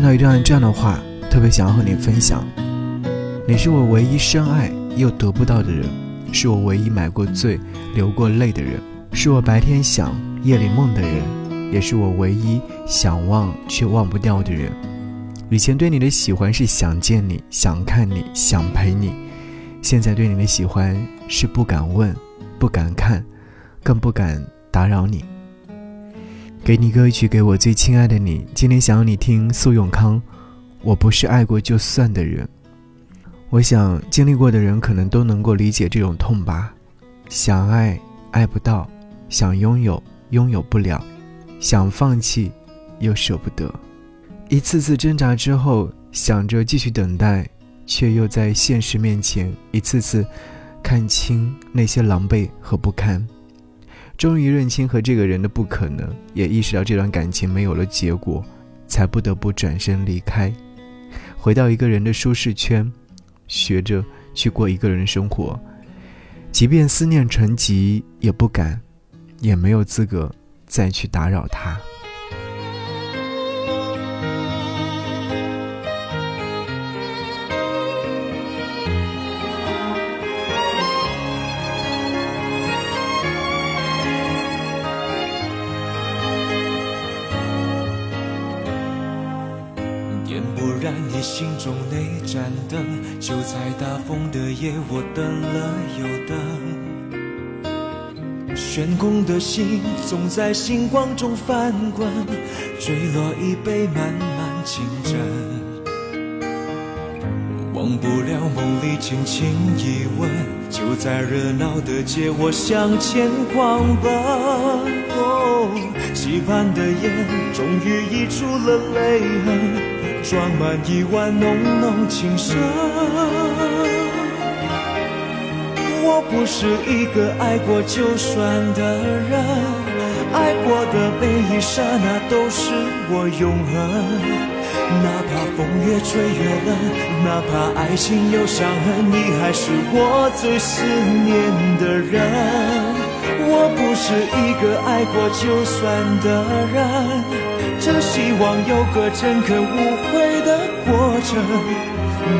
看到一段这样的话，特别想要和你分享。你是我唯一深爱又得不到的人，是我唯一买过醉、流过泪的人，是我白天想、夜里梦的人，也是我唯一想忘却忘不掉的人。以前对你的喜欢是想见你、想看你、想陪你，现在对你的喜欢是不敢问、不敢看，更不敢打扰你。给你歌曲，给我最亲爱的你。今天想要你听苏永康，我不是爱过就算的人。我想经历过的人可能都能够理解这种痛吧。想爱爱不到，想拥有拥有不了，想放弃又舍不得。一次次挣扎之后，想着继续等待，却又在现实面前一次次看清那些狼狈和不堪。终于认清和这个人的不可能，也意识到这段感情没有了结果，才不得不转身离开，回到一个人的舒适圈，学着去过一个人生活。即便思念成疾，也不敢，也没有资格再去打扰他。你心中那盏灯，就在大风的夜，我等了又等。悬空的心总在星光中翻滚，坠落一杯漫漫情真。忘不了梦里轻轻一吻，就在热闹的街，我向前狂奔。期盼的眼终于溢出了泪痕。装满一碗浓浓情深。我不是一个爱过就算的人，爱过的每一刹那都是我永恒。哪怕风越吹越冷，哪怕爱情有伤痕，你还是我最思念的人。我不是一个爱过就算的人。只希望有个诚恳无悔的过程，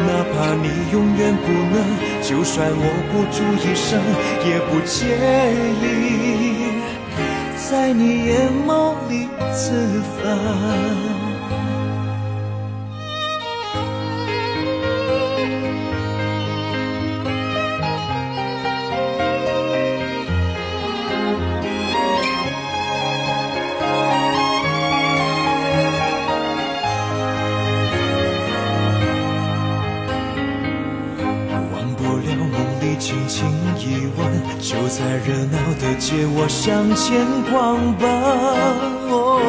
哪怕你永远不能，就算我孤注一生，也不介意在你眼眸里自焚。轻轻一吻，就在热闹的街，我向前狂奔。哦，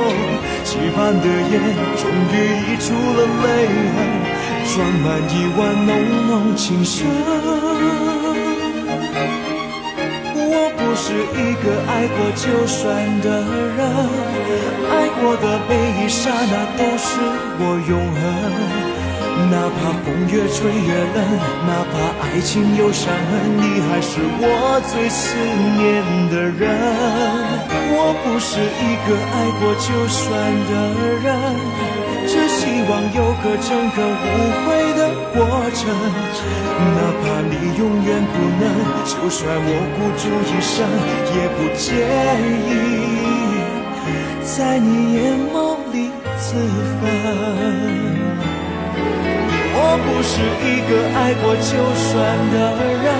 期盼的眼终于溢出了泪痕，装满一碗浓浓情深。我不是一个爱过就算的人，爱过的每一刹那都是我永恒。哪怕风越吹越冷，哪怕爱情有伤痕，你还是我最思念的人。我不是一个爱过就算的人，只希望有个诚恳无悔的过程。哪怕你永远不能，就算我孤注一生，也不介意在你眼眸里自焚。我不是一个爱过就算的人，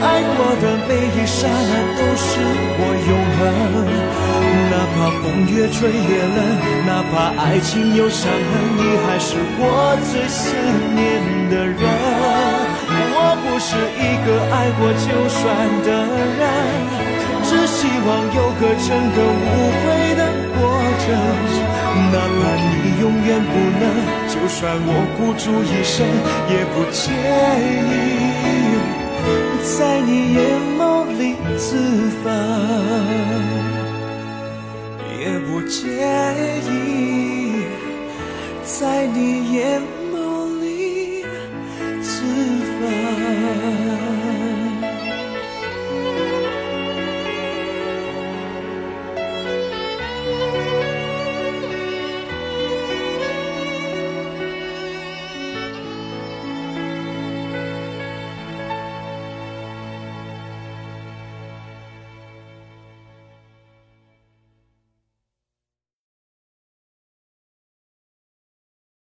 爱过的每一刹那都是我永恒。哪怕风越吹越冷，哪怕爱情有伤痕，你还是我最思念的人。我不是一个爱过就算的人，只希望有个整个无悔的过程。哪怕你永远不能。就算我孤注一生，也不介意在你眼眸里自焚，也不介意在你眼。